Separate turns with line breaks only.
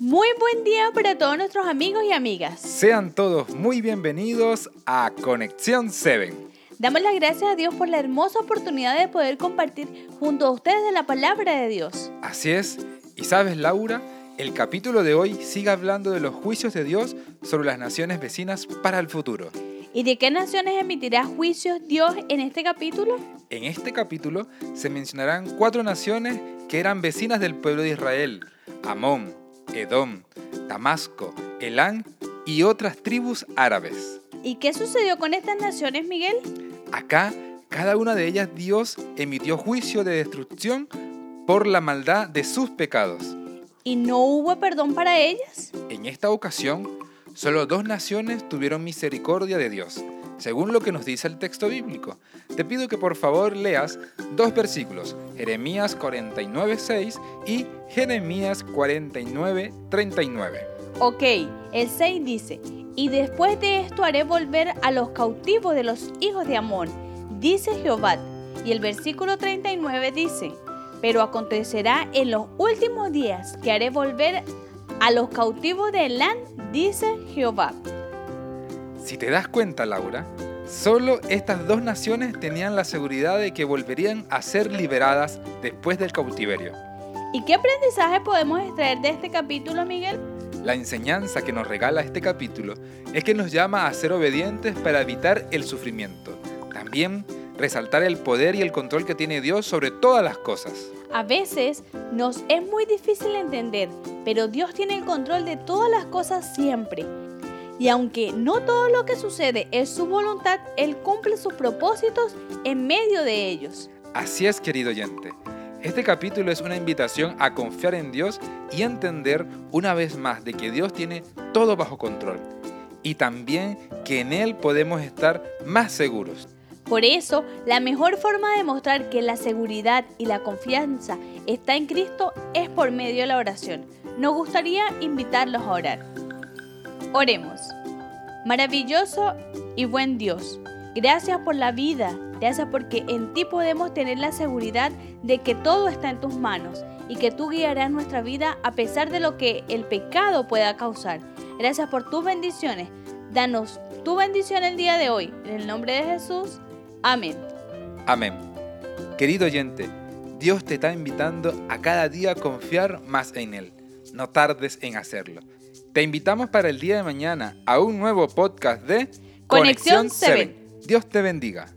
Muy buen día para todos nuestros amigos y amigas.
Sean todos muy bienvenidos a Conexión 7.
Damos las gracias a Dios por la hermosa oportunidad de poder compartir junto a ustedes de la palabra de Dios.
Así es. Y sabes, Laura, el capítulo de hoy sigue hablando de los juicios de Dios sobre las naciones vecinas para el futuro.
¿Y de qué naciones emitirá juicios Dios en este capítulo?
En este capítulo se mencionarán cuatro naciones que eran vecinas del pueblo de Israel, Amón, Edom, Damasco, Elán y otras tribus árabes.
¿Y qué sucedió con estas naciones, Miguel?
Acá, cada una de ellas Dios emitió juicio de destrucción por la maldad de sus pecados.
¿Y no hubo perdón para ellas?
En esta ocasión, solo dos naciones tuvieron misericordia de Dios, según lo que nos dice el texto bíblico. Te pido que por favor leas dos versículos, Jeremías 49.6 y Jeremías 49.39.
Ok, el 6 dice, y después de esto haré volver a los cautivos de los hijos de Amón, dice Jehová. Y el versículo 39 dice, pero acontecerá en los últimos días que haré volver a los cautivos de Elán, dice Jehová.
Si te das cuenta, Laura, solo estas dos naciones tenían la seguridad de que volverían a ser liberadas después del cautiverio.
¿Y qué aprendizaje podemos extraer de este capítulo, Miguel?
La enseñanza que nos regala este capítulo es que nos llama a ser obedientes para evitar el sufrimiento. También resaltar el poder y el control que tiene Dios sobre todas las cosas.
A veces nos es muy difícil entender, pero Dios tiene el control de todas las cosas siempre. Y aunque no todo lo que sucede es su voluntad, Él cumple sus propósitos en medio de ellos.
Así es, querido oyente. Este capítulo es una invitación a confiar en Dios y entender una vez más de que Dios tiene todo bajo control y también que en Él podemos estar más seguros.
Por eso, la mejor forma de demostrar que la seguridad y la confianza está en Cristo es por medio de la oración. Nos gustaría invitarlos a orar. Oremos. Maravilloso y buen Dios, gracias por la vida, gracias porque en ti podemos tener la seguridad de que todo está en tus manos y que tú guiarás nuestra vida a pesar de lo que el pecado pueda causar. Gracias por tus bendiciones. Danos tu bendición el día de hoy. En el nombre de Jesús. Amén.
Amén. Querido oyente, Dios te está invitando a cada día a confiar más en Él. No tardes en hacerlo. Te invitamos para el día de mañana a un nuevo podcast de
Conexión 7.
Dios te bendiga.